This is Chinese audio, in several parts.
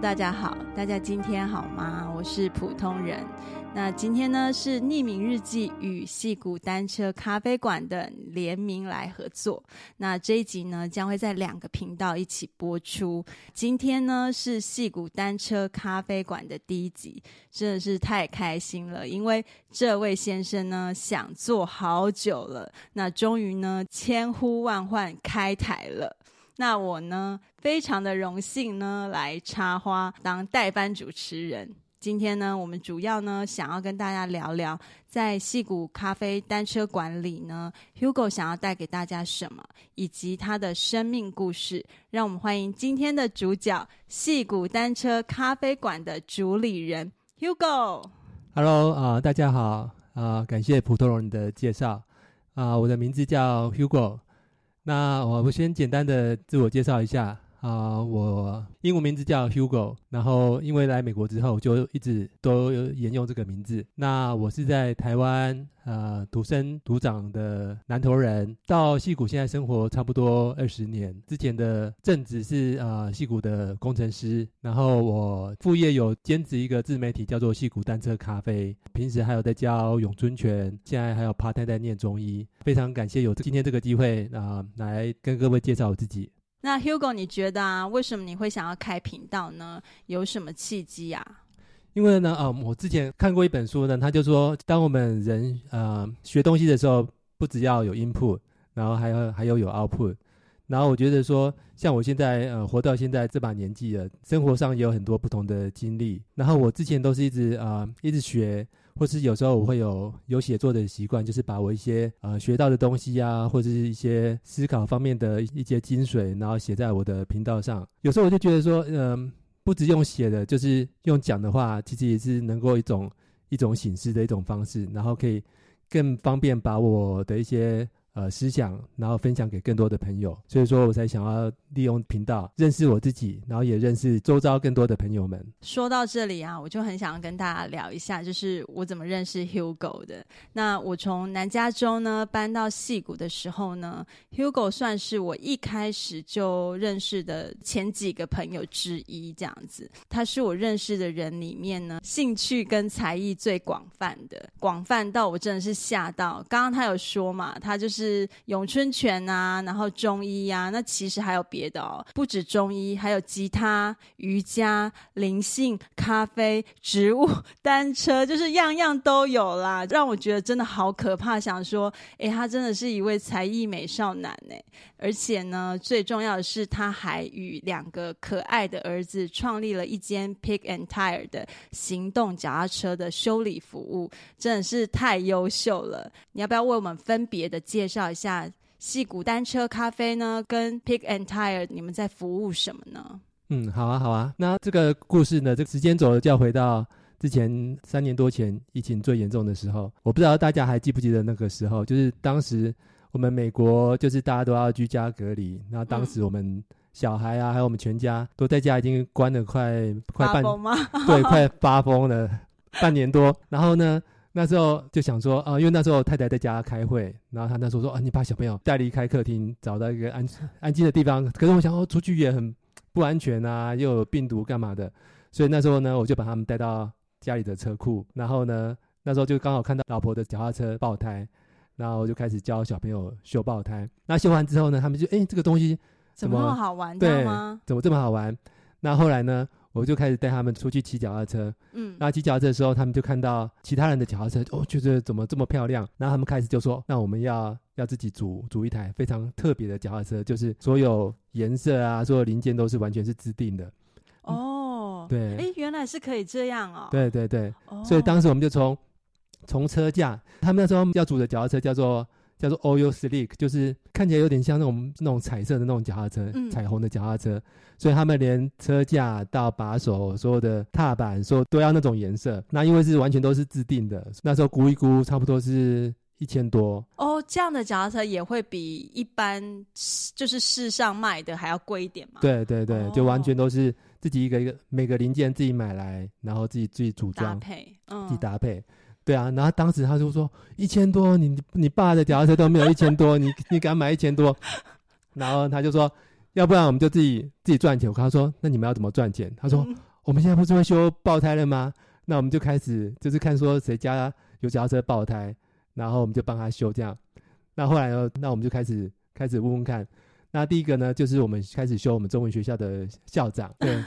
大家好，大家今天好吗？我是普通人。那今天呢是匿名日记与矽谷单车咖啡馆的联名来合作。那这一集呢将会在两个频道一起播出。今天呢是矽谷单车咖啡馆的第一集，真的是太开心了，因为这位先生呢想做好久了，那终于呢千呼万唤开台了。那我呢，非常的荣幸呢，来插花当代班主持人。今天呢，我们主要呢，想要跟大家聊聊，在戏谷咖啡单车馆里呢，Hugo 想要带给大家什么，以及他的生命故事。让我们欢迎今天的主角——戏谷单车咖啡馆的主理人 Hugo。Hello 啊、大家好啊、感谢普通人的介绍啊、我的名字叫 Hugo。那我们先简单的自我介绍一下。啊、我英文名字叫 Hugo，然后因为来美国之后就一直都沿用这个名字。那我是在台湾呃土生土长的南投人，到戏谷现在生活差不多二十年。之前的正职是呃戏谷的工程师，然后我副业有兼职一个自媒体叫做戏谷单车咖啡，平时还有在教咏春拳，现在还有 part time 在念中医。非常感谢有今天这个机会啊、来跟各位介绍我自己。那 Hugo，你觉得啊，为什么你会想要开频道呢？有什么契机啊？因为呢，啊，我之前看过一本书呢，他就说，当我们人呃学东西的时候，不只要有 input，然后还要还要有 output。然后我觉得说，像我现在呃活到现在这把年纪了，生活上也有很多不同的经历。然后我之前都是一直啊、一直学。或是有时候我会有有写作的习惯，就是把我一些呃学到的东西啊，或者是一些思考方面的一些精髓，然后写在我的频道上。有时候我就觉得说，嗯、不只用写的，就是用讲的话，其实也是能够一种一种醒思的一种方式，然后可以更方便把我的一些。呃，思想，然后分享给更多的朋友，所以说我才想要利用频道认识我自己，然后也认识周遭更多的朋友们。说到这里啊，我就很想要跟大家聊一下，就是我怎么认识 Hugo 的。那我从南加州呢搬到矽谷的时候呢，Hugo 算是我一开始就认识的前几个朋友之一，这样子。他是我认识的人里面呢，兴趣跟才艺最广泛的，广泛到我真的是吓到。刚刚他有说嘛，他就是。是咏春拳啊，然后中医、啊，那其实还有别的哦，不止中医，还有吉他、瑜伽、灵性、咖啡、植物、单车，就是样样都有啦，让我觉得真的好可怕。想说，诶，他真的是一位才艺美少男呢，而且呢，最重要的是，他还与两个可爱的儿子创立了一间 Pick and Tire 的行动脚踏车的修理服务，真的是太优秀了。你要不要为我们分别的介绍？介绍一下戏谷单车咖啡呢，跟 Pick and Tire，你们在服务什么呢？嗯，好啊，好啊。那这个故事呢，这个时间轴就要回到之前三年多前疫情最严重的时候。我不知道大家还记不记得那个时候，就是当时我们美国就是大家都要居家隔离，那当时我们小孩啊，还有我们全家都在家已经关了快快 半，对，快发疯了半年多。然后呢，那时候就想说啊、呃，因为那时候太太在家开会，然后她那时候说啊，你把小朋友带离开客厅，找到一个安 安静的地方。可是我想哦出去也很不安全啊，又有病毒干嘛的，所以那时候呢，我就把他们带到家里的车库，然后呢，那时候就刚好看到老婆的脚踏车爆胎，然后我就开始教小朋友修爆胎。那修完之后呢，他们就哎，这个东西怎么，怎么那么好玩？对吗？怎么这么好玩？那后来呢？我就开始带他们出去骑脚踏车，嗯，那骑脚踏车的时候，他们就看到其他人的脚踏车，哦，觉得怎么这么漂亮？然后他们开始就说：“那我们要要自己组组一台非常特别的脚踏车，就是所有颜色啊，所有零件都是完全是自定的。”哦，对，哎，原来是可以这样哦。对对对，哦，所以当时我们就从从车架，他们那时候要组的脚踏车叫做。叫做 Oil Slick，就是看起来有点像那种那种彩色的那种脚踏车，嗯、彩虹的脚踏车。所以他们连车架到把手，所有的踏板，说都要那种颜色。那因为是完全都是自定的，那时候估一估，差不多是一千多。哦，这样的脚踏车也会比一般就是市上卖的还要贵一点嘛？对对对，哦、就完全都是自己一个一个每个零件自己买来，然后自己自己组装搭配，嗯、自己搭配。对啊，然后当时他就说一千多，你你爸的脚踏车都没有一千多，你你敢买一千多？然后他就说要不然我们就自己自己赚钱。我跟他说，那你们要怎么赚钱？他说，嗯、我们现在不是会修爆胎了吗？那我们就开始就是看说谁家有脚踏车爆胎，然后我们就帮他修这样。那后来呢，那我们就开始开始问问看。那第一个呢，就是我们开始修我们中文学校的校长，对，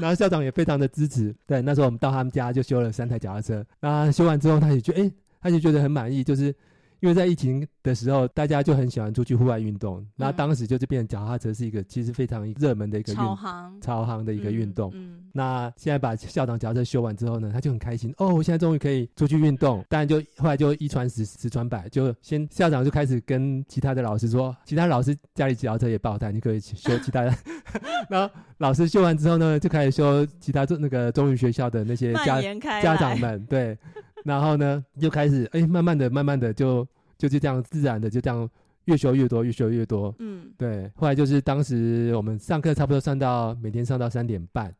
然后校长也非常的支持。对，那时候我们到他们家就修了三台脚踏车。那修完之后，他也觉得，哎、欸，他就觉得很满意，就是。因为在疫情的时候，大家就很喜欢出去户外运动，那、嗯、当时就是变成脚踏车是一个其实非常热门的一个运动，超行超行的一个运动。嗯，嗯那现在把校长脚踏车修完之后呢，他就很开心哦，我现在终于可以出去运动。当然就后来就一传十，十传百，就先校长就开始跟其他的老师说，其他老师家里脚踏车也爆胎，你可以修其他的。然后老师修完之后呢，就开始修其他中那个中语学校的那些家家长们对。然后呢，就开始哎，慢慢的、慢慢的就就就这样自然的就这样越修越多，越修越多。嗯，对。后来就是当时我们上课差不多上到每天上到三点半，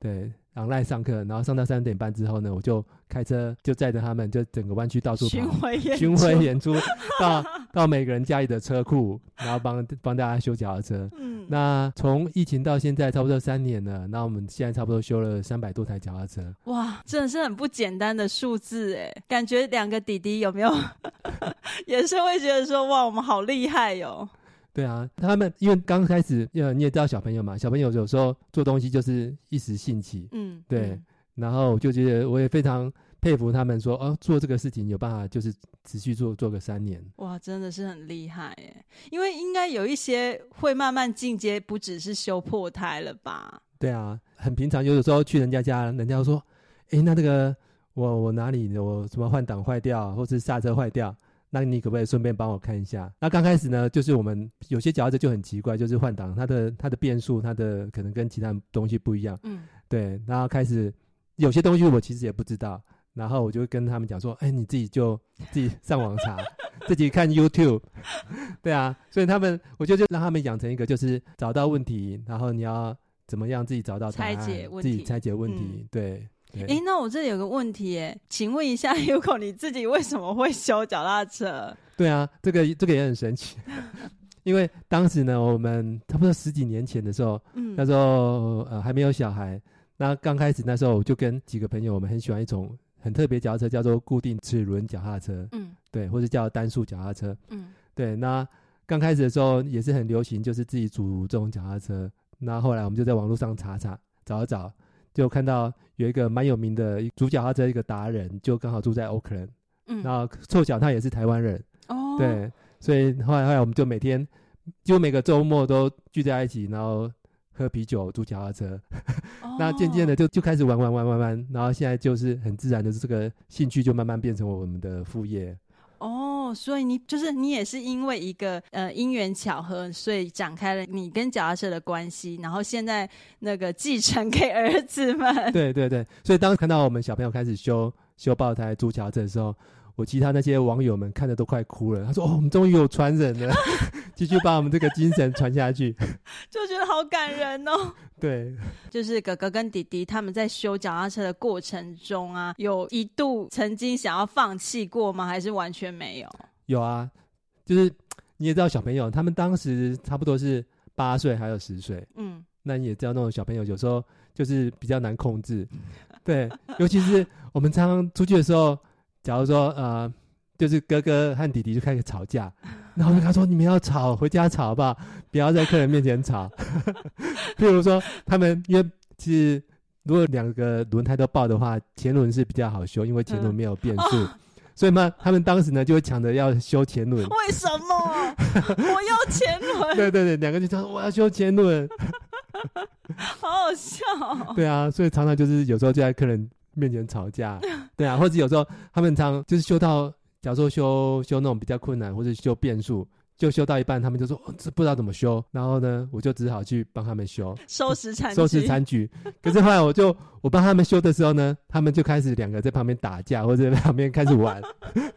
对，online 上课，然后上到三点半之后呢，我就开车就载着他们，就整个湾区到处，巡回演巡回演出到到每个人家里的车库，然后帮帮大家修脚踏车。嗯。那从疫情到现在差不多三年了，那我们现在差不多修了三百多台脚踏车。哇，真的是很不简单的数字哎！感觉两个弟弟有没有 也是会觉得说哇，我们好厉害哟、哦。对啊，他们因为刚开始，呃，你也知道小朋友嘛，小朋友有时候做东西就是一时兴起，嗯，对。嗯、然后我就觉得我也非常。佩服他们说哦，做这个事情有办法，就是持续做做个三年。哇，真的是很厉害耶！因为应该有一些会慢慢进阶，不只是修破胎了吧？对啊，很平常。有的时候去人家家，人家说：“哎，那这个我我哪里我什么换挡坏掉，或是刹车坏掉，那你可不可以顺便帮我看一下？”那刚开始呢，就是我们有些脚踏车就很奇怪，就是换挡，它的它的变速，它的可能跟其他东西不一样。嗯，对。然后开始有些东西我其实也不知道。然后我就跟他们讲说：“哎，你自己就自己上网查，自己看 YouTube，对啊。所以他们，我就就让他们养成一个，就是找到问题，然后你要怎么样自己找到答案，拆解问题，自己拆解问题。嗯、对。哎，那我这里有个问题，哎，请问一下，Hugo，你自己为什么会修脚踏车？对啊，这个这个也很神奇，因为当时呢，我们差不多十几年前的时候，嗯，那时候呃还没有小孩，那刚开始那时候我就跟几个朋友，我们很喜欢一种。很特别，脚踏车叫做固定齿轮脚踏车，嗯，对，或者叫单速脚踏车，嗯，对。那刚开始的时候也是很流行，就是自己组这种脚踏车。那后来我们就在网络上查查，找一找，就看到有一个蛮有名的组脚踏车一个达人，就刚好住在 Oakland，嗯，然后凑巧他也是台湾人，哦，对，所以后来后来我们就每天就每个周末都聚在一起，然后。喝啤酒、租脚踏车，那渐渐的就就开始玩玩玩玩玩，然后现在就是很自然的这个兴趣就慢慢变成我们的副业。哦，所以你就是你也是因为一个呃因缘巧合，所以展开了你跟脚踏车的关系，然后现在那个继承给儿子们。对对对，所以当看到我们小朋友开始修修爆胎、租脚踏车的时候，我其他那些网友们看着都快哭了。他说：“哦，我们终于有传人了。”继续把我们这个精神传下去，就觉得好感人哦。对，就是哥哥跟弟弟他们在修脚踏车的过程中啊，有一度曾经想要放弃过吗？还是完全没有？有啊，就是你也知道，小朋友他们当时差不多是八岁还有十岁，嗯，那你也知道那种小朋友有时候就是比较难控制，对，尤其是我们常常出去的时候，假如说呃。就是哥哥和弟弟就开始吵架，然后就跟他说：“你们要吵，回家吵好不好？不要在客人面前吵。”譬如说，他们因为其实如果两个轮胎都爆的话，前轮是比较好修，因为前轮没有变速，嗯哦、所以嘛，他们当时呢就会抢着要修前轮。为什么？我要前轮。对对对，两个就说：“我要修前轮。”好好笑、哦。对啊，所以常常就是有时候就在客人面前吵架。对啊，或者有时候他们常就是修到。假如说修修那种比较困难，或者修变速，就修到一半，他们就说、哦、这不知道怎么修，然后呢，我就只好去帮他们修，收拾残收拾残局。可是后来我就我帮他们修的时候呢，他们就开始两个在旁边打架，或者在旁边开始玩，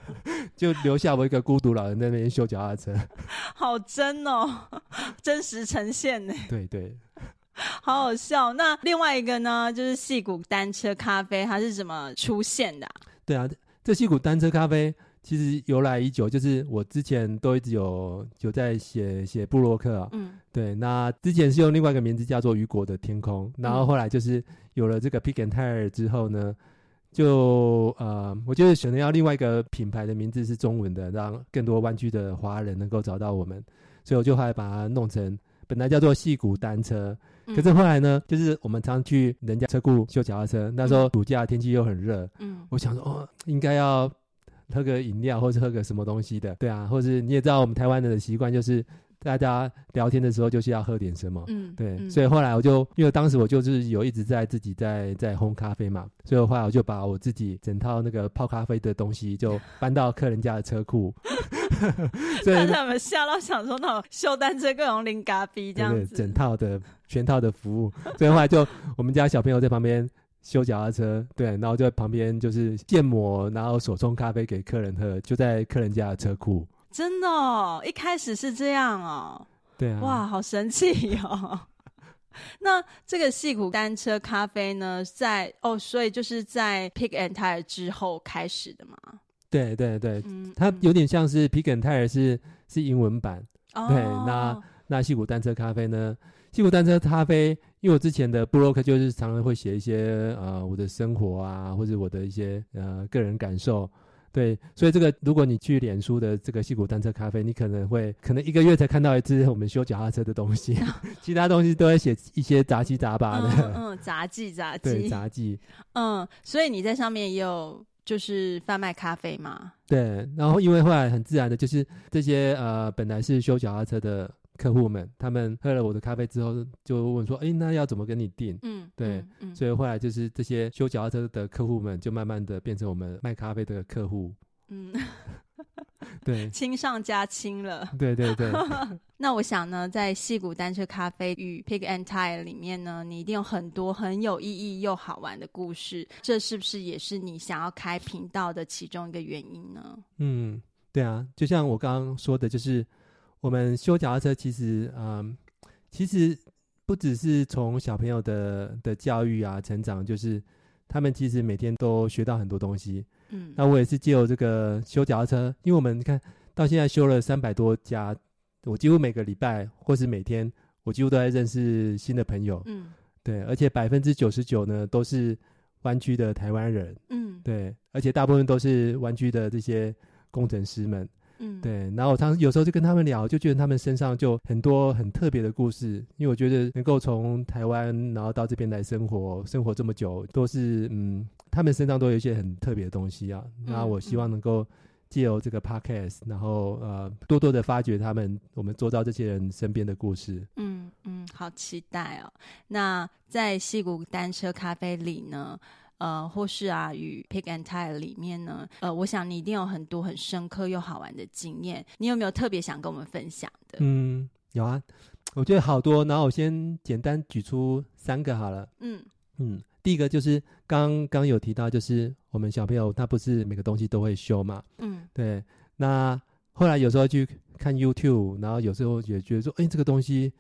就留下我一个孤独老人在那边修脚踏车。好真哦，真实呈现呢。对对，好好笑。那另外一个呢，就是戏骨单车咖啡，它是怎么出现的、啊？对啊，这戏骨单车咖啡。其实由来已久，就是我之前都一直有有在写写布洛克啊，嗯，对，那之前是用另外一个名字叫做雨果的天空，然后后来就是有了这个 Pick and Tire 之后呢，就呃，我觉得选择要另外一个品牌的名字是中文的，让更多湾区的华人能够找到我们，所以我就后来把它弄成本来叫做戏骨单车。可是后来呢，就是我们常去人家车库修脚踏车，那时候暑假天气又很热，嗯，我想说哦，应该要喝个饮料，或者喝个什么东西的，对啊，或是你也知道我们台湾人的习惯就是。大家聊天的时候就是要喝点什么，嗯，对，嗯、所以后来我就，因为当时我就是有一直在自己在在烘咖啡嘛，所以后来我就把我自己整套那个泡咖啡的东西就搬到客人家的车库，所以他们吓到想说那种修单车各种零咖啡这样子，整套的全套的服务，所以后来就我们家小朋友在旁边修脚踏车，对，然后就在旁边就是建模，然后手冲咖啡给客人喝，就在客人家的车库。真的哦，一开始是这样哦。对啊。哇，好神奇哦。那这个矽谷单车咖啡呢，在哦，所以就是在 Pick and Tire 之后开始的嘛。对对对，嗯、它有点像是 Pick and Tire 是是英文版。哦。对，那那矽谷单车咖啡呢？矽谷单车咖啡，因为我之前的布洛克就是常常会写一些呃我的生活啊，或者我的一些呃个人感受。对，所以这个如果你去脸书的这个矽谷单车咖啡，你可能会可能一个月才看到一次我们修脚踏车的东西，其他东西都会写一些杂七杂八的。嗯，嗯，杂技杂技。对，杂技。嗯，所以你在上面也有就是贩卖咖啡嘛？对，然后因为后来很自然的，就是这些呃本来是修脚踏车的。客户们，他们喝了我的咖啡之后，就问说：“哎，那要怎么跟你订？”嗯，对，嗯嗯、所以后来就是这些修脚踏车的客户们，就慢慢的变成我们卖咖啡的客户。嗯，对，亲上加亲了。对对对。那我想呢，在矽谷单车咖啡与 Pick and Tire 里面呢，你一定有很多很有意义又好玩的故事。这是不是也是你想要开频道的其中一个原因呢？嗯，对啊，就像我刚刚说的，就是。我们修脚踏车，其实，嗯，其实不只是从小朋友的的教育啊、成长，就是他们其实每天都学到很多东西。嗯，那我也是借由这个修脚踏车，因为我们看到现在修了三百多家，我几乎每个礼拜或是每天，我几乎都在认识新的朋友。嗯，对，而且百分之九十九呢都是湾区的台湾人。嗯，对，而且大部分都是湾区的这些工程师们。嗯，对，然后我常常有时候就跟他们聊，就觉得他们身上就很多很特别的故事，因为我觉得能够从台湾然后到这边来生活，生活这么久，都是嗯，他们身上都有一些很特别的东西啊。那我希望能够借由这个 podcast，然后呃，多多的发掘他们我们周遭这些人身边的故事。嗯嗯，好期待哦。那在戏谷单车咖啡里呢？呃，或是啊，与 Pick and Tire 里面呢，呃，我想你一定有很多很深刻又好玩的经验。你有没有特别想跟我们分享的？嗯，有啊，我觉得好多。然后我先简单举出三个好了。嗯嗯，第一个就是刚刚有提到，就是我们小朋友他不是每个东西都会修嘛。嗯，对。那后来有时候去看 YouTube，然后有时候也觉得说，哎，这个东西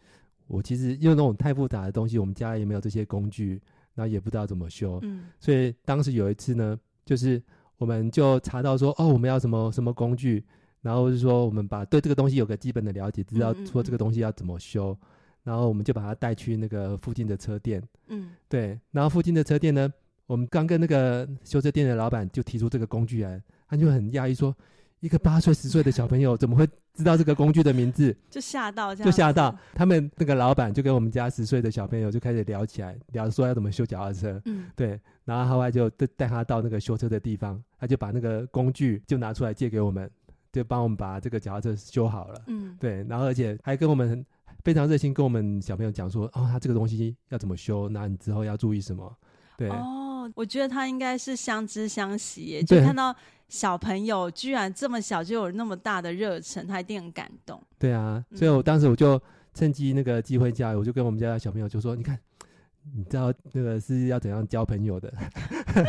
我其实用那种太复杂的东西，我们家也没有这些工具。然后也不知道怎么修，嗯，所以当时有一次呢，就是我们就查到说，哦，我们要什么什么工具，然后就说我们把对这个东西有个基本的了解，知道说这个东西要怎么修，嗯嗯嗯，然后我们就把它带去那个附近的车店，嗯，对，然后附近的车店呢，我们刚跟那个修车店的老板就提出这个工具来，他就很讶异说。一个八岁十岁的小朋友怎么会知道这个工具的名字？就吓到，就吓到。他们那个老板就跟我们家十岁的小朋友就开始聊起来，聊说要怎么修脚踏车。嗯，对。然后后来就带带他到那个修车的地方，他就把那个工具就拿出来借给我们，就帮我们把这个脚踏车修好了。嗯，对。然后而且还跟我们非常热心跟我们小朋友讲说，哦，他这个东西要怎么修，那你之后要注意什么？对。哦，我觉得他应该是相知相惜耶，就看到。小朋友居然这么小就有那么大的热忱，他一定很感动。对啊，所以我当时我就趁机那个机会教育，我就跟我们家的小朋友就说：“你看，你知道那个是要怎样交朋友的？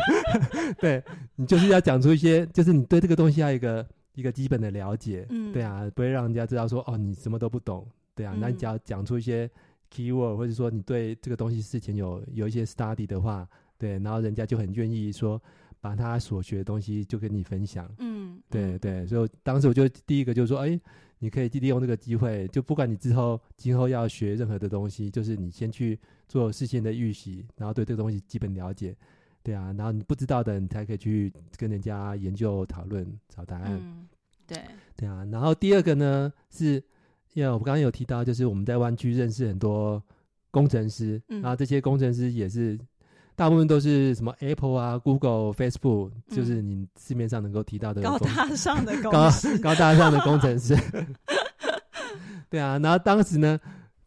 对，你就是要讲出一些，就是你对这个东西要一个一个基本的了解。嗯，对啊，不会让人家知道说哦，你什么都不懂。对啊，那你只要讲出一些 keyword，或者说你对这个东西事情有有一些 study 的话，对，然后人家就很愿意说。”把他所学的东西就跟你分享。嗯，对对，所以当时我就第一个就是说，哎，你可以利用这个机会，就不管你之后今后要学任何的东西，就是你先去做事先的预习，然后对这个东西基本了解。对啊，然后你不知道的，你才可以去跟人家研究讨论找答案。嗯，对对啊，然后第二个呢是，因为我刚刚有提到，就是我们在湾区认识很多工程师，嗯、然后这些工程师也是大部分都是什么 Apple 啊、Google、Facebook，就是你市面上能够提到的高大上的高高大上的工程师。对啊，然后当时呢。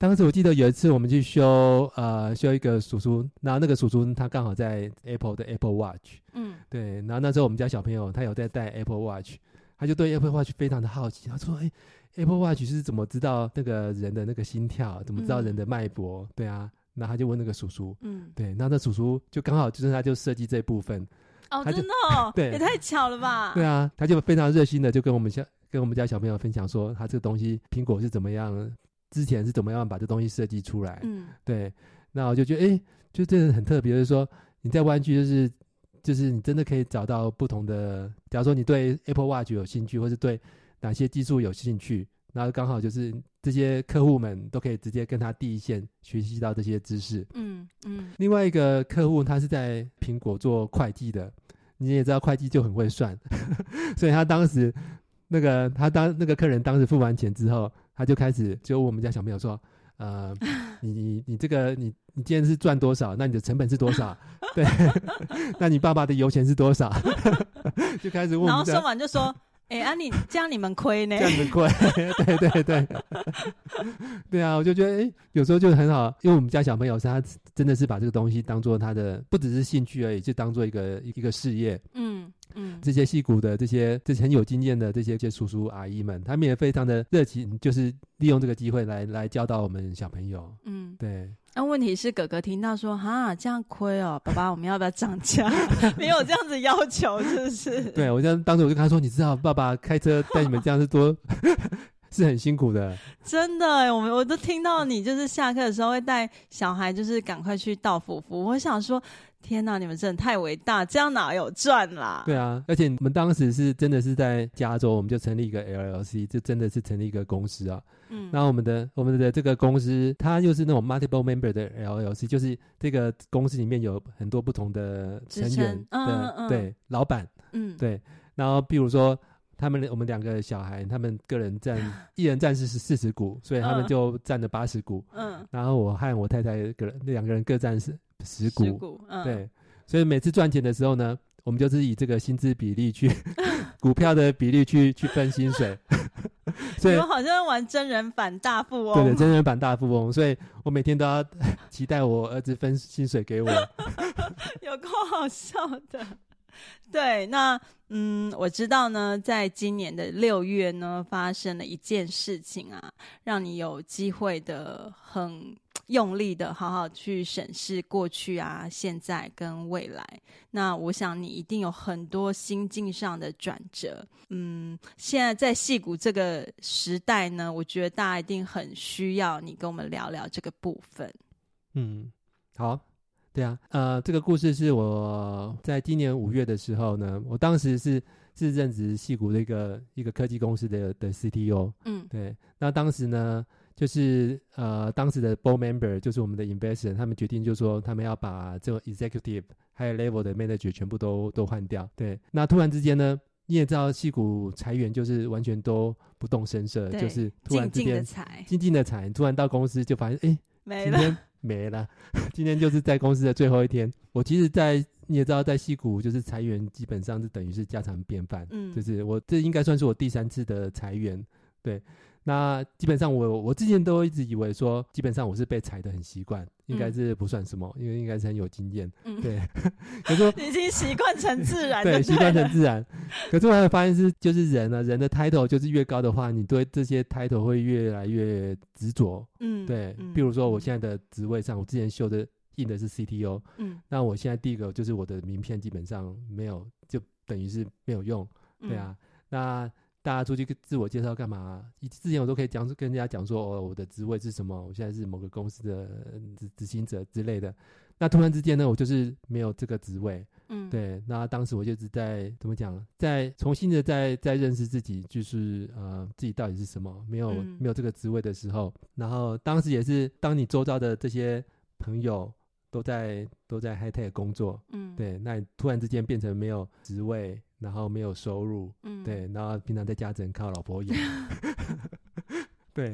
当时我记得有一次我们去修呃修一个叔叔，然后那个叔叔他刚好在 Apple 的 Apple Watch，嗯，对，然后那时候我们家小朋友他有在戴 Apple Watch，他就对 Apple Watch 非常的好奇，他说：“哎，Apple Watch 是怎么知道那个人的那个心跳，怎么知道人的脉搏？”嗯、对啊，然后他就问那个叔叔，嗯，对，那那叔叔就刚好就是他就设计这部分，哦，真的哦，对，也太巧了吧？对啊，他就非常热心的就跟我们小跟我们家小朋友分享说，他这个东西苹果是怎么样。之前是怎么样把这东西设计出来？嗯，对，那我就觉得，哎、欸，就这个很特别，就是说你在湾区，就是就是你真的可以找到不同的。假如说你对 Apple Watch 有兴趣，或是对哪些技术有兴趣，然后刚好就是这些客户们都可以直接跟他第一线学习到这些知识。嗯嗯。另外一个客户他是在苹果做会计的，你也知道会计就很会算，所以他当时那个他当那个客人当时付完钱之后。他就开始就问我们家小朋友说：“呃，你你你这个你你今天是赚多少？那你的成本是多少？对，那你爸爸的油钱是多少？”就开始问。然后说完就说。哎、欸，啊你，你这样你们亏呢？这样子亏，对 对对，对啊，我就觉得，哎、欸，有时候就很好，因为我们家小朋友是他真的是把这个东西当做他的，不只是兴趣而已，就当做一个一个事业。嗯嗯，这些戏骨的这些这些很有经验的这些这些叔叔阿姨们，他们也非常的热情，就是利用这个机会来来教导我们小朋友。嗯，对。那、啊、问题是哥哥听到说哈这样亏哦，爸爸我们要不要涨价？没有这样子要求，是不是？对，我就当时我就跟他说，你知道爸爸开车带你们这样是多是很辛苦的。真的，我们我都听到你就是下课的时候会带小孩，就是赶快去到府服。我想说。天呐，你们真的太伟大，这样哪有赚啦？对啊，而且我们当时是真的是在加州，我们就成立一个 LLC，就真的是成立一个公司啊。嗯，然后我们的我们的这个公司，它又是那种 multiple member 的 LLC，就是这个公司里面有很多不同的成员的，嗯嗯嗯对，老板，嗯，对。然后比如说他们我们两个小孩，他们个人占 一人占是四十股，所以他们就占了八十股。嗯，然后我和我太太个人两个人各占是。十股，十股嗯、对，所以每次赚钱的时候呢，我们就是以这个薪资比例去 股票的比例去去分薪水。所以我好像玩真人版大富翁，对对，真人版大富翁，所以我每天都要期待我儿子分薪水给我，有够好笑的。对，那嗯，我知道呢，在今年的六月呢，发生了一件事情啊，让你有机会的很。用力的好好去审视过去啊、现在跟未来。那我想你一定有很多心境上的转折。嗯，现在在戏骨这个时代呢，我觉得大家一定很需要你跟我们聊聊这个部分。嗯，好，对啊，呃，这个故事是我在今年五月的时候呢，我当时是是任职戏谷的一个一个科技公司的的 CTO。嗯，对，那当时呢。就是呃，当时的 board member 就是我们的 investor，他们决定就是说，他们要把这种 executive high level 的 manager 全部都都换掉。对，那突然之间呢，你也知道，戏谷裁员就是完全都不动声色，就是突然之间静静的裁，静静的裁，突然到公司就发现，哎，没了，没了，今天就是在公司的最后一天。我其实，在你也知道，在西谷就是裁员，基本上是等于是家常便饭。嗯，就是我这应该算是我第三次的裁员，对。那基本上我我之前都一直以为说，基本上我是被踩的很习惯，应该是不算什么，嗯、因为应该是很有经验。嗯，对。可是已经习惯成自然。对，习惯成自然。可是我还发现是，就是人呢，人的 title 就是越高的话，你对这些 title 会越来越执着。嗯，对。嗯、比如说我现在的职位上，我之前修的印的是 CTO。嗯。那我现在第一个就是我的名片基本上没有，就等于是没有用。对啊。嗯、那。大家出去自我介绍干嘛？之前我都可以讲，跟人家讲说，哦，我的职位是什么？我现在是某个公司的执执行者之类的。那突然之间呢，我就是没有这个职位。嗯，对。那当时我就是在怎么讲，在重新的在在认识自己，就是呃自己到底是什么，没有、嗯、没有这个职位的时候，然后当时也是当你周遭的这些朋友都在都在 high tech 工作，嗯，对，那你突然之间变成没有职位，然后没有收入，嗯，对，然后平常在家只能靠老婆养，对，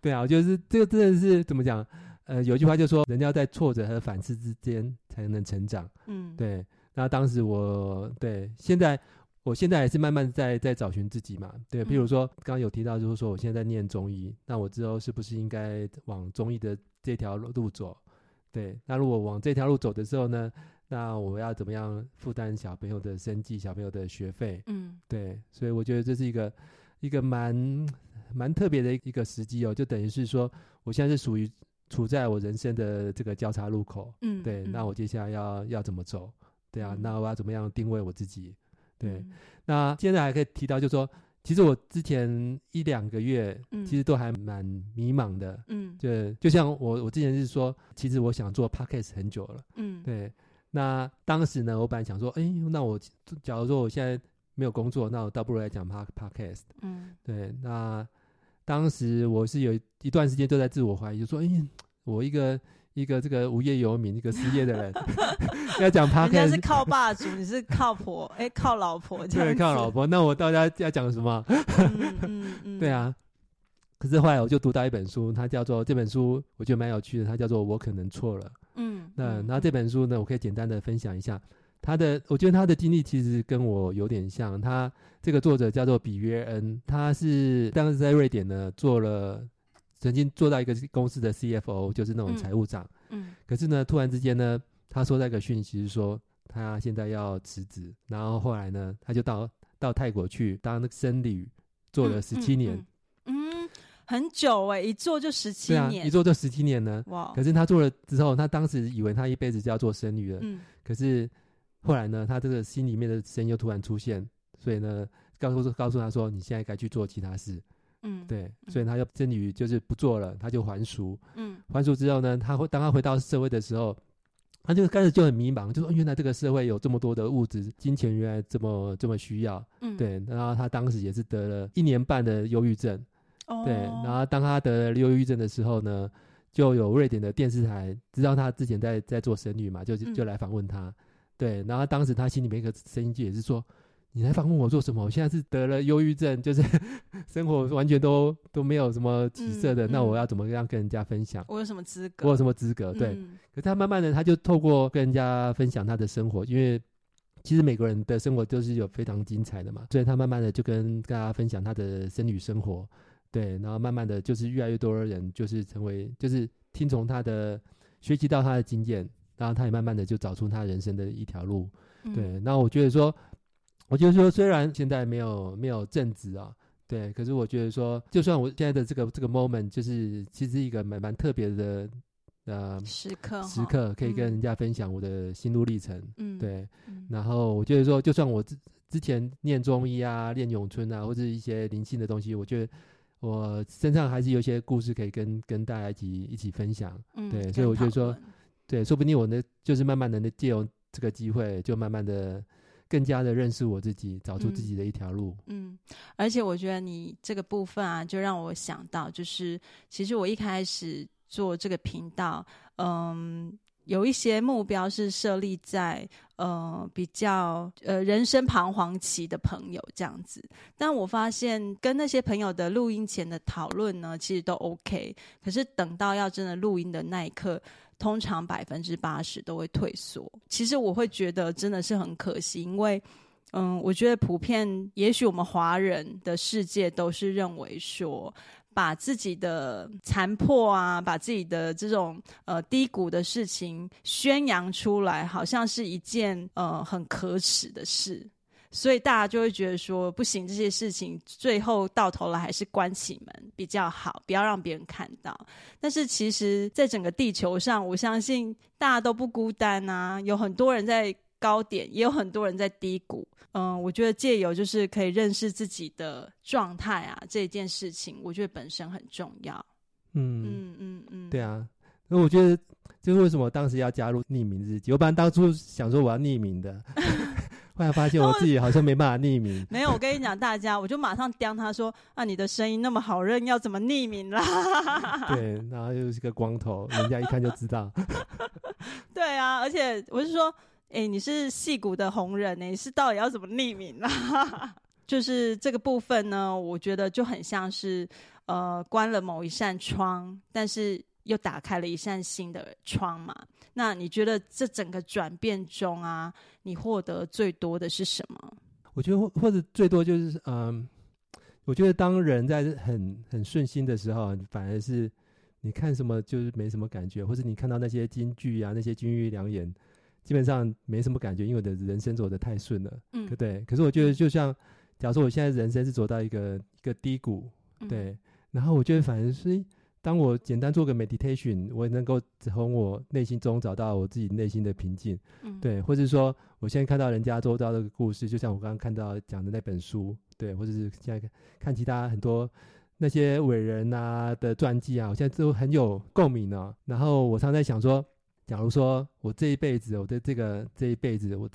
对啊，我觉得是这个真的是怎么讲？呃，有一句话就说，人要在挫折和反思之间才能成长。嗯，对。那当时我对，现在我现在也是慢慢在在找寻自己嘛。对，譬如说刚刚有提到，就是说我现在在念中医，那我之后是不是应该往中医的这条路走？对，那如果往这条路走的时候呢，那我要怎么样负担小朋友的生计、小朋友的学费？嗯，对。所以我觉得这是一个一个蛮蛮特别的一个时机哦，就等于是说，我现在是属于。处在我人生的这个交叉路口，嗯，对，嗯、那我接下来要要怎么走？对啊，嗯、那我要怎么样定位我自己？对，嗯、那现在还可以提到，就是说，其实我之前一两个月，其实都还蛮迷茫的，嗯，就就像我我之前是说，其实我想做 podcast 很久了，嗯，对，那当时呢，我本来想说，哎，那我假如说我现在没有工作，那我倒不如来讲 pod podcast，嗯，对，那。当时我是有一段时间都在自我怀疑，就说：“哎、欸，我一个一个这个无业游民，一个失业的人 要讲 Podcast，人家是靠霸主，你是靠婆，哎、欸，靠老婆，对，靠老婆。那我到底要要讲什么？嗯嗯嗯、对啊。可是后来我就读到一本书，它叫做这本书，我觉得蛮有趣的，它叫做《我可能错了》。嗯，那那这本书呢，我可以简单的分享一下。他的，我觉得他的经历其实跟我有点像。他这个作者叫做比约恩，他是当时在瑞典呢做了，曾经做到一个公司的 CFO，就是那种财务长。嗯。嗯，可是呢，突然之间呢，他收到一个讯息是说，他现在要辞职。然后后来呢，他就到到泰国去当那个僧侣，做了十七年嗯。嗯，很久哎、欸，一做就十七年。啊，一做就十七年呢。哇！可是他做了之后，他当时以为他一辈子就要做僧侣了。嗯。可是。后来呢，他这个心里面的声音又突然出现，所以呢，告诉告诉他说：“你现在该去做其他事。”嗯，对，所以他就僧侣就是不做了，他就还俗。嗯，还俗之后呢，他会当他回到社会的时候，他就开始就很迷茫，就说：“原来这个社会有这么多的物质金钱，原来这么这么需要。”嗯，对，然后他当时也是得了一年半的忧郁症。哦，对，然后当他得了忧郁症的时候呢，就有瑞典的电视台知道他之前在在做生女嘛，就就来访问他。嗯对，然后当时他心里面一个声音就也是说：“你来访问我做什么？我现在是得了忧郁症，就是 生活完全都都没有什么起色的。那我要怎么样跟人家分享？我有什么资格？我有什么资格？对。嗯、可他慢慢的，他就透过跟人家分享他的生活，因为其实每个人的生活都是有非常精彩的嘛。所以他慢慢的就跟大家分享他的生女生活。对，然后慢慢的就是越来越多的人就是成为，就是听从他的，学习到他的经验。”然后他也慢慢的就找出他人生的一条路，嗯、对。那我觉得说，我觉得说，虽然现在没有没有正职啊，对，可是我觉得说，就算我现在的这个这个 moment，就是其实一个蛮蛮特别的呃时刻，时刻可以跟人家分享我的心路历程，嗯，对。嗯、然后我觉得说，就算我之之前念中医啊、练咏春啊，或者一些灵性的东西，我觉得我身上还是有一些故事可以跟跟大家一起一起分享，嗯，对。所以我觉得说。对，说不定我呢，就是慢慢的借由这个机会，就慢慢的更加的认识我自己，找出自己的一条路。嗯，嗯，而且我觉得你这个部分啊，就让我想到，就是其实我一开始做这个频道，嗯。有一些目标是设立在呃比较呃人生彷徨期的朋友这样子，但我发现跟那些朋友的录音前的讨论呢，其实都 OK，可是等到要真的录音的那一刻，通常百分之八十都会退缩。其实我会觉得真的是很可惜，因为嗯，我觉得普遍也许我们华人的世界都是认为说。把自己的残破啊，把自己的这种呃低谷的事情宣扬出来，好像是一件呃很可耻的事，所以大家就会觉得说不行，这些事情最后到头来还是关起门比较好，不要让别人看到。但是其实，在整个地球上，我相信大家都不孤单啊，有很多人在。高点也有很多人在低谷，嗯，我觉得借由就是可以认识自己的状态啊，这件事情我觉得本身很重要。嗯嗯嗯嗯，对啊，那我觉得就是为什么当时要加入匿名日记？我本来当初想说我要匿名的，后来发现我自己好像没办法匿名。没有，我跟你讲，大家，我就马上刁他说：“啊，你的声音那么好认，要怎么匿名啦？”对，然后又是个光头，人家一看就知道。对啊，而且我是说，哎，你是戏骨的红人呢，你是到底要怎么匿名啦？就是这个部分呢，我觉得就很像是呃关了某一扇窗，但是。又打开了一扇新的窗嘛？那你觉得这整个转变中啊，你获得最多的是什么？我觉得或者最多就是嗯，我觉得当人在很很顺心的时候，反而是你看什么就是没什么感觉，或是你看到那些金句啊，那些金玉良言，基本上没什么感觉，因为我的人生走得太顺了，嗯，对不对？可是我觉得就像，假如说我现在人生是走到一个一个低谷，对，嗯、然后我觉得反而是。当我简单做个 meditation，我也能够从我内心中找到我自己内心的平静，嗯，对，或者说我现在看到人家周遭的故事，就像我刚刚看到讲的那本书，对，或者是现在看其他很多那些伟人啊的传记啊，我现在都很有共鸣呢。然后我常在想说，假如说我这一辈子，我的这个这一辈子，我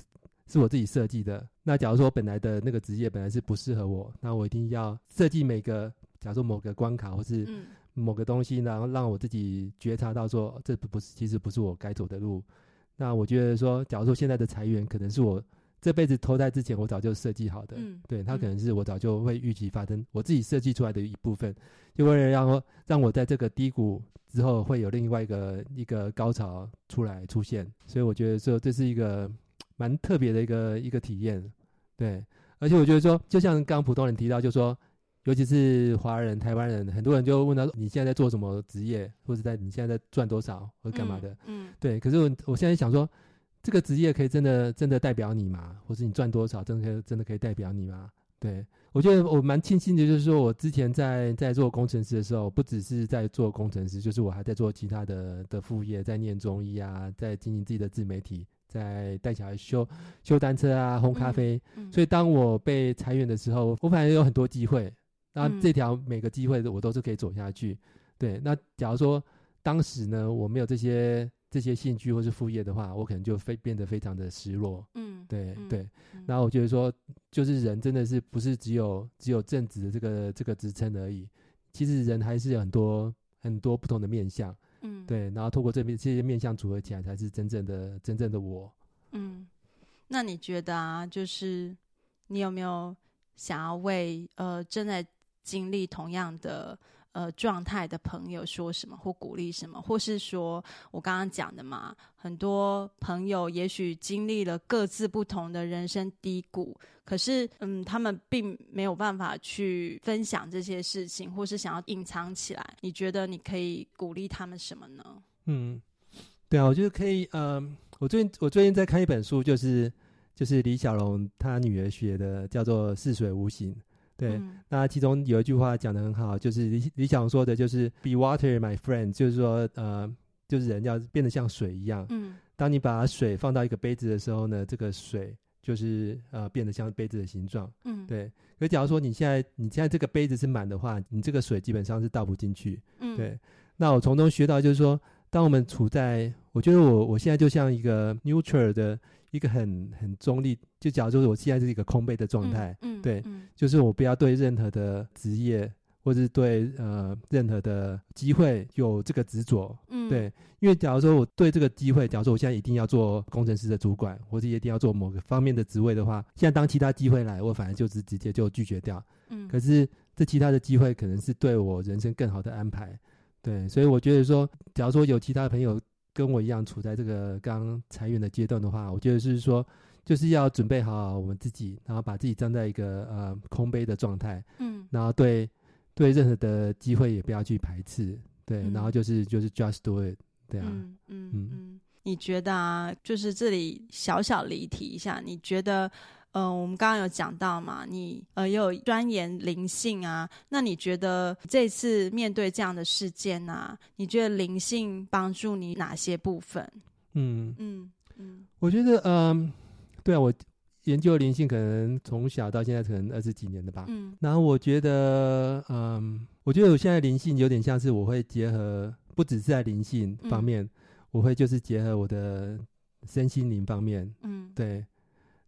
是我自己设计的，那假如说本来的那个职业本来是不适合我，那我一定要设计每个，假如说某个关卡或是，嗯某个东西，然后让我自己觉察到说，这不不是，其实不是我该走的路。那我觉得说，假如说现在的裁员可能是我这辈子投胎之前我早就设计好的，嗯，对，它可能是我早就会预期发生，我自己设计出来的一部分，就为了让我让我在这个低谷之后会有另外一个一个高潮出来出现。所以我觉得说，这是一个蛮特别的一个一个体验，对。而且我觉得说，就像刚刚普通人提到，就说。尤其是华人、台湾人，很多人就问他说：“你现在在做什么职业，或者在你现在在赚多少，或者干嘛的？”嗯，嗯对。可是我我现在想说，这个职业可以真的真的代表你吗？或是你赚多少，真的可以真的可以代表你吗？对，我觉得我蛮庆幸的，就是说我之前在在做工程师的时候，不只是在做工程师，就是我还在做其他的的副业，在念中医啊，在经营自己的自媒体，在带小孩修修单车啊，烘咖啡。嗯嗯、所以当我被裁员的时候，我反而有很多机会。那这条每个机会我都是可以走下去，对。那假如说当时呢，我没有这些这些兴趣或是副业的话，我可能就非变得非常的失落。嗯，对对。然后我觉得说，就是人真的是不是只有只有正职的这个这个职称而已，其实人还是有很多很多不同的面向。嗯，对。然后透过这边这些面向组合起来，才是真正的真正的我。嗯，那你觉得啊，就是你有没有想要为呃正在经历同样的呃状态的朋友说什么或鼓励什么，或是说我刚刚讲的嘛，很多朋友也许经历了各自不同的人生低谷，可是嗯，他们并没有办法去分享这些事情，或是想要隐藏起来。你觉得你可以鼓励他们什么呢？嗯，对啊，我觉得可以。呃，我最近我最近在看一本书，就是就是李小龙他女儿写的，叫做《似水无形》。对，嗯、那其中有一句话讲的很好，就是李李小龙说的，就是 “Be water, my friend”，就是说，呃，就是人要变得像水一样。嗯，当你把水放到一个杯子的时候呢，这个水就是呃变得像杯子的形状。嗯，对。可假如说你现在你现在这个杯子是满的话，你这个水基本上是倒不进去。嗯，对。那我从中学到就是说，当我们处在，我觉得我我现在就像一个 neutral 的。一个很很中立，就假如说我现在是一个空杯的状态，嗯，嗯对，嗯、就是我不要对任何的职业或者是对呃任何的机会有这个执着，嗯，对，因为假如说我对这个机会，假如说我现在一定要做工程师的主管，或者一定要做某个方面的职位的话，现在当其他机会来，我反而就是直接就拒绝掉，嗯，可是这其他的机会可能是对我人生更好的安排，对，所以我觉得说，假如说有其他朋友。跟我一样处在这个刚裁员的阶段的话，我觉得是说，就是要准备好我们自己，然后把自己站在一个呃空杯的状态，嗯，然后对对任何的机会也不要去排斥，对，嗯、然后就是就是 just do it，对啊，嗯嗯。嗯，嗯。你觉得啊，就是这里小小离题一下，你觉得？嗯、呃，我们刚刚有讲到嘛，你呃也有钻研灵性啊，那你觉得这次面对这样的事件啊，你觉得灵性帮助你哪些部分？嗯嗯嗯，嗯我觉得嗯、呃，对啊，我研究灵性可能从小到现在可能二十几年了吧，嗯，然后我觉得嗯、呃，我觉得我现在灵性有点像是我会结合，不只是在灵性方面。嗯我会就是结合我的身心灵方面，嗯，对。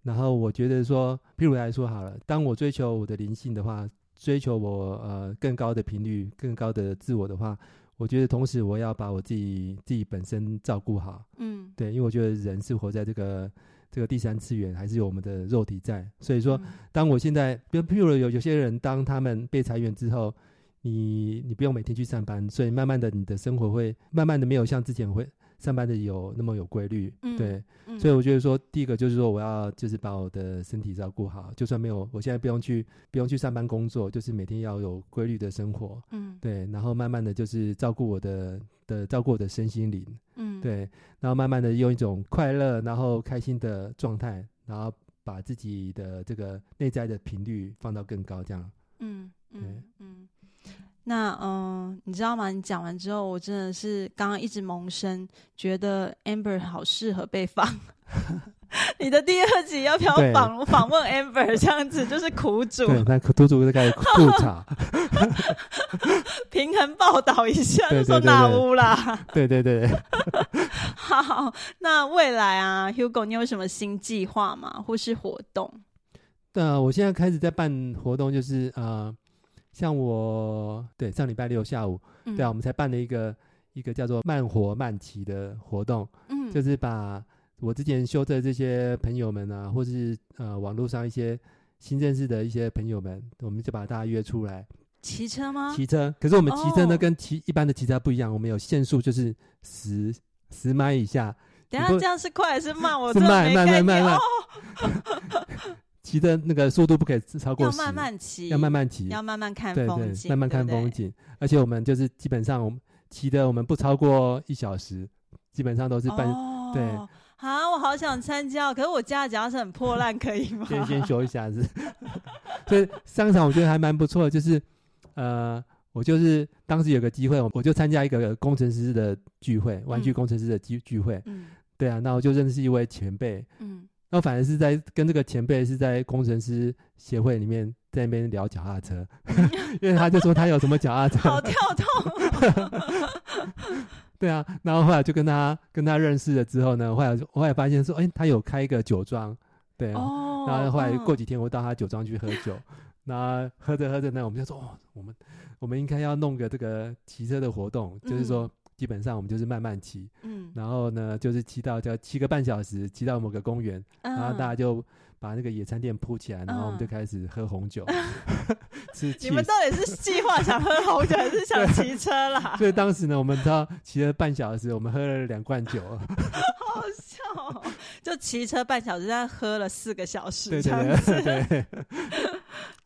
然后我觉得说，譬如来说好了，当我追求我的灵性的话，追求我呃更高的频率、更高的自我的话，我觉得同时我要把我自己自己本身照顾好，嗯，对，因为我觉得人是活在这个这个第三次元，还是有我们的肉体在，所以说，当我现在，比如譬如有有些人，当他们被裁员之后，你你不用每天去上班，所以慢慢的你的生活会慢慢的没有像之前会。上班的有那么有规律，嗯、对、嗯，所以我觉得说，第一个就是说，我要就是把我的身体照顾好，就算没有，我现在不用去不用去上班工作，就是每天要有规律的生活，嗯，对，然后慢慢的就是照顾我的的照顾我的身心灵，嗯，对，然后慢慢的用一种快乐然后开心的状态，然后把自己的这个内在的频率放到更高，这样，嗯嗯嗯。那嗯，你知道吗？你讲完之后，我真的是刚刚一直萌生，觉得 Amber 好适合被访。你的第二集要不要访访问 Amber？这样子就是苦主，对，那苦主在吐槽，平衡报道一下，就说哪屋啦？对对对，对，好，那未来啊，Hugo，你有什么新计划吗？或是活动？呃，我现在开始在办活动，就是呃。像我对上礼拜六下午，嗯、对啊，我们才办了一个一个叫做“慢活慢骑”的活动，嗯，就是把我之前修的这些朋友们啊，或是呃网络上一些新认识的一些朋友们，我们就把大家约出来骑车吗？骑车，可是我们骑车呢，哦、跟骑一般的骑车不一样，我们有限速，就是十十迈以下。等下这样是快还是慢？我是慢慢慢慢慢。骑的那个速度不可以超过十，要慢慢骑，要慢慢骑，要慢慢看风景，对对，慢慢看风景。而且我们就是基本上，我们骑的我们不超过一小时，基本上都是半。哦、对，啊，我好想参加，可是我家的脚踏车很破烂，可以吗？先先修一下子。所以上场我觉得还蛮不错的，就是呃，我就是当时有个机会，我就参加一个工程师的聚会，玩具工程师的聚聚会。嗯，对啊，那我就认识一位前辈。嗯。那反而是在跟这个前辈是在工程师协会里面在那边聊脚踏车，因为他就说他有什么脚踏车，好跳痛。对啊，然后后来就跟他跟他认识了之后呢，后来后来发现说，哎、欸，他有开一个酒庄，对啊，哦、然后后来过几天我到他酒庄去喝酒，然后喝着喝着呢，我们就说，哦，我们我们应该要弄个这个骑车的活动，就是说。嗯基本上我们就是慢慢骑，嗯，然后呢，就是骑到叫骑个半小时，骑到某个公园，嗯，然后大家就把那个野餐垫铺起来，然后我们就开始喝红酒。嗯、吃你们到底是计划想喝红酒，还是想骑车啦？所以当时呢，我们知道骑了半小时，我们喝了两罐酒。好好笑，哦，就骑车半小时，但喝了四个小时，对对对 对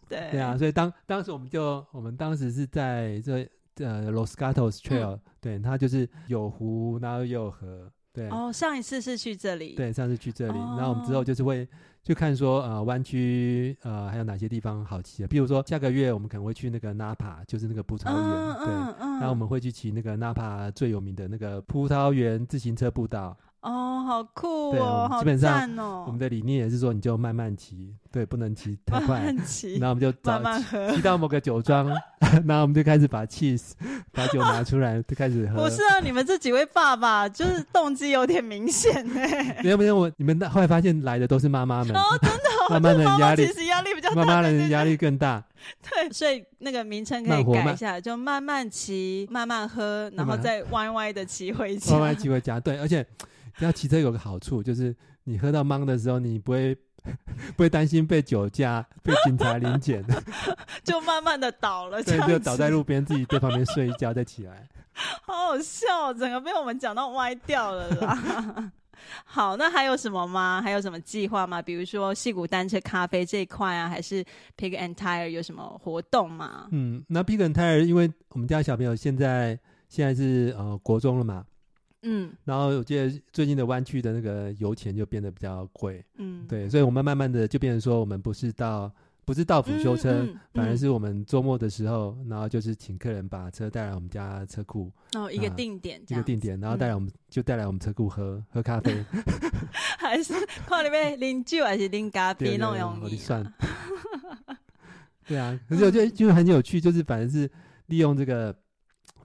对对啊！所以当当时我们就我们当时是在这。呃，Los Gatos Trail，、嗯、对，它就是有湖，然后又有河，对。哦，上一次是去这里。对，上次去这里，哦、然后我们之后就是会就看说，呃，湾区呃还有哪些地方好骑的，比如说下个月我们可能会去那个 Napa，就是那个葡萄园，嗯、对、然后我们会去骑那个 Napa 最有名的那个葡萄园自行车步道。哦，好酷哦！对，基本上我们的理念也是说，你就慢慢骑，对，不能骑 太快。慢慢骑，然后我们就找慢慢喝，骑到某个酒庄，然后我们就开始把 cheese 把酒拿出来，就开始喝。不是啊，你们这几位爸爸就是动机有点明显呢。没有没有，我你们后来发现来的都是妈妈们。哦，真的，妈妈的压力其实压力比较大，妈妈的压力更大。对，所以那个名称可以改一下，就慢慢骑，慢慢喝，然后再歪歪的骑回家。歪歪骑回家，对，而且。要骑车有个好处，就是你喝到懵的时候，你不会 不会担心被酒驾、被警察临检，就慢慢的倒了，对，就倒在路边，自己在旁边睡一觉再起来。好好笑，整个被我们讲到歪掉了啦。好，那还有什么吗？还有什么计划吗？比如说戏谷单车咖啡这一块啊，还是 Pig and Tire 有什么活动吗？嗯，那 Pig and Tire 因为我们家小朋友现在现在是呃国中了嘛。嗯，然后我记得最近的湾区的那个油钱就变得比较贵，嗯，对，所以我们慢慢的就变成说，我们不是到不是到府修车，嗯嗯嗯，反而是我们周末的时候，然后就是请客人把车带来我们家车库，哦，一个定点，一个定点，然后带来我们、嗯、就带来我们车库喝喝咖啡，还是看里面饮酒还是饮咖啡那种，我算，对啊，可是我觉得就很有趣，就是反正是利用这个。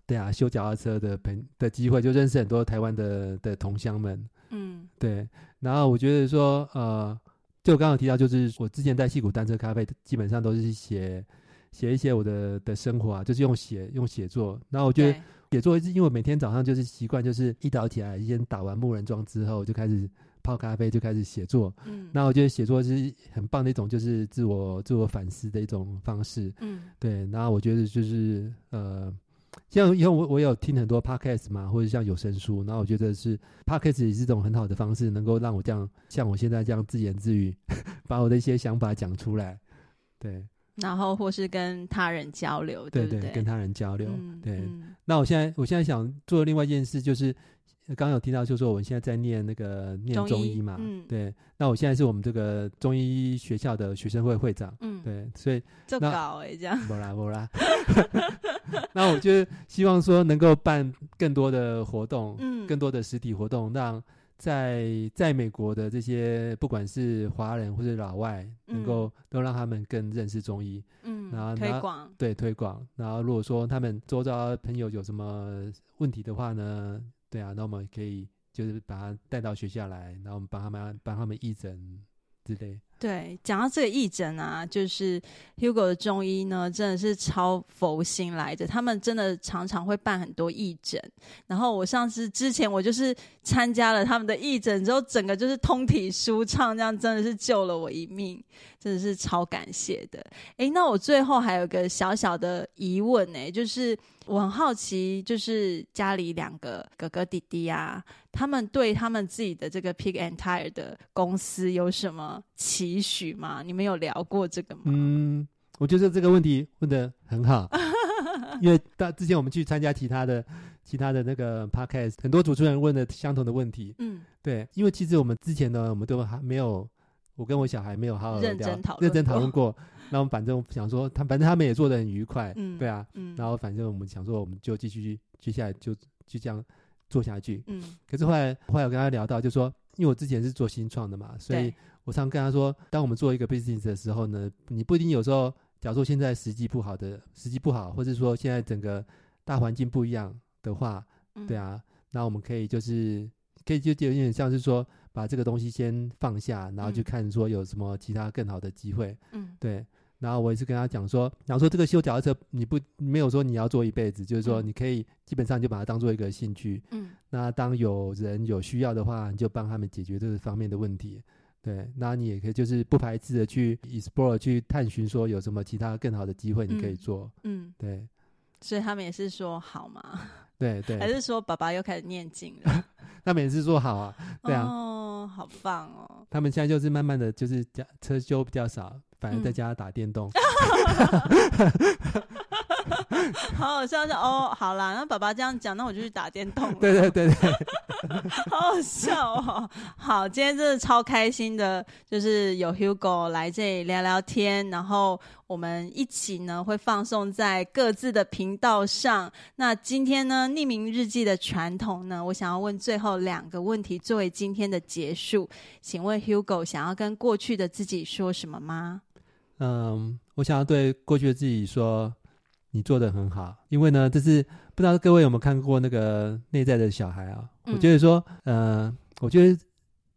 对啊，修脚踏车的朋的机会，就认识很多台湾的的同乡们。嗯，对。然后我觉得说，呃，就我刚刚提到，就是我之前在戏谷单车咖啡，基本上都是写写一些我的的生活啊，就是用写用写作。然后我觉得写作，因为我每天早上就是习惯，就是一早起来先打完木人桩之后，就开始泡咖啡，就开始写作。嗯，那我觉得写作是很棒的一种，就是自我自我反思的一种方式。嗯，对。然后我觉得就是呃。像以后我我有听很多 podcast 嘛，或者像有声书，然后我觉得是 podcast 也是一种很好的方式，能够让我这样像我现在这样自言自语，把我的一些想法讲出来，对。然后或是跟他人交流，对对，对，跟他人交流，嗯、对、嗯。那我现在我现在想做另外一件事，就是刚刚有听到，就是说我现在在念那个念中医嘛，嗯，对。那我现在是我们这个中医学校的学生会会长，嗯，对，所以就搞哎这样，不啦不 啦。那我就希望说能够办更多的活动，嗯，更多的实体活动，让在在美国的这些不管是华人或者老外，能够都让他们更认识中医，嗯，然后推广，对推广。然后如果说他们周遭朋友有什么问题的话呢，对啊，那我们可以就是把他带到学校来，然后我们帮他们帮他们义诊之类。对，讲到这个义诊啊，就是 Hugo 的中医呢，真的是超佛心来着。他们真的常常会办很多义诊，然后我上次之前我就是参加了他们的义诊之后，整个就是通体舒畅，这样真的是救了我一命，真的是超感谢的。诶，那我最后还有个小小的疑问呢，就是我很好奇，就是家里两个哥哥弟弟啊，他们对他们自己的这个 Pig and Tire 的公司有什么期期许吗？你们有聊过这个吗？嗯，我觉得这个问题问的很好，因为到之前我们去参加其他的其他的那个 podcast，很多主持人问的相同的问题。嗯，对，因为其实我们之前呢，我们都还没有，我跟我小孩没有好好认真讨认真讨论过。那我们反正想说，他反正他们也做的很愉快，嗯，对啊，嗯，然后反正我们想说，我们就继续接下来就就这样做下去。嗯，可是后来后来我跟他聊到，就说，因为我之前是做新创的嘛，所以。我常跟他说，当我们做一个 business 的时候呢，你不一定有时候，假如说现在时机不好的，时机不好，或者说现在整个大环境不一样的话，嗯、对啊，那我们可以就是可以就有点像是说，把这个东西先放下，然后去看说有什么其他更好的机会，嗯，对。然后我也是跟他讲说，然后说这个修脚踏车，你不你没有说你要做一辈子，就是说你可以基本上就把它当做一个兴趣，嗯，那当有人有需要的话，你就帮他们解决这个方面的问题。对，那你也可以就是不排斥的去 explore 去探寻，说有什么其他更好的机会你可以做。嗯，对。所以他们也是说好吗？对对。还是说爸爸又开始念经了？他们也是说好啊，对啊。哦，好棒哦。他们现在就是慢慢的就是家车修比较少，反而在家打电动。好好笑笑哦，好啦，那爸爸这样讲，那我就去打电动了。对对对对。好好笑哦！好，今天真的超开心的，就是有 Hugo 来这里聊聊天，然后我们一起呢会放送在各自的频道上。那今天呢，匿名日记的传统呢，我想要问最后两个问题作为今天的结束。请问 Hugo 想要跟过去的自己说什么吗？嗯，我想要对过去的自己说，你做的很好。因为呢，这是不知道各位有没有看过那个内在的小孩啊？我觉得说，呃，我觉得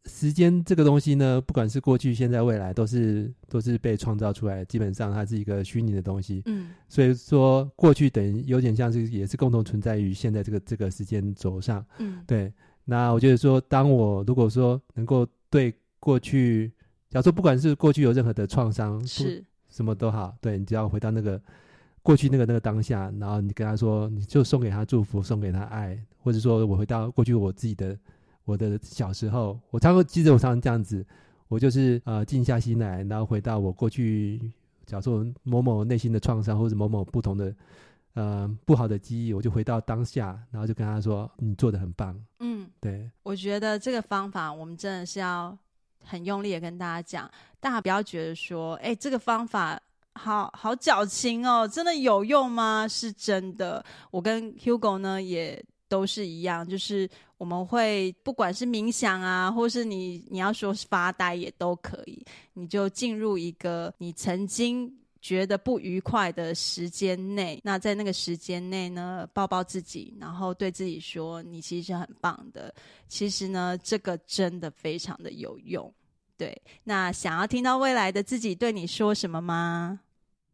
时间这个东西呢，不管是过去、现在、未来，都是都是被创造出来的。基本上，它是一个虚拟的东西。嗯，所以说，过去等于有点像是也是共同存在于现在这个这个时间轴上。嗯，对。那我觉得说，当我如果说能够对过去，假如说不管是过去有任何的创伤，是什么都好，对，你只要回到那个过去那个那个当下，然后你跟他说，你就送给他祝福，送给他爱。或者说我回到过去我自己的我的小时候，我常常记得我常常这样子，我就是呃静下心来，然后回到我过去，假如说某某内心的创伤或者某某不同的呃不好的记忆，我就回到当下，然后就跟他说你做的很棒。嗯，对，我觉得这个方法我们真的是要很用力的跟大家讲，大家不要觉得说，哎，这个方法好好矫情哦，真的有用吗？是真的，我跟 Hugo 呢也。都是一样，就是我们会不管是冥想啊，或是你你要说是发呆也都可以，你就进入一个你曾经觉得不愉快的时间内，那在那个时间内呢，抱抱自己，然后对自己说：“你其实是很棒的。”其实呢，这个真的非常的有用。对，那想要听到未来的自己对你说什么吗？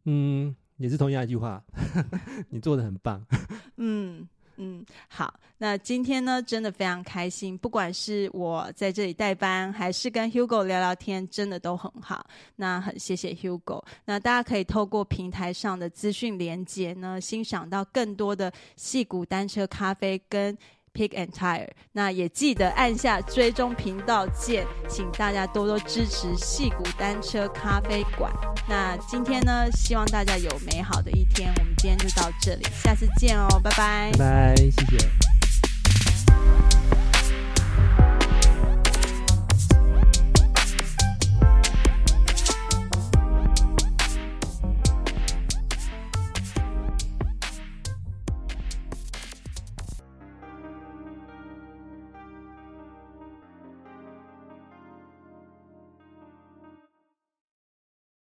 嗯，也是同样一句话，你做的很棒。嗯。嗯，好，那今天呢，真的非常开心，不管是我在这里代班，还是跟 Hugo 聊聊天，真的都很好。那很谢谢 Hugo。那大家可以透过平台上的资讯连接呢，欣赏到更多的矽谷单车咖啡跟。Pick and Tire，那也记得按下追踪频道键，请大家多多支持戏谷单车咖啡馆。那今天呢，希望大家有美好的一天。我们今天就到这里，下次见哦，拜拜，拜拜，谢谢。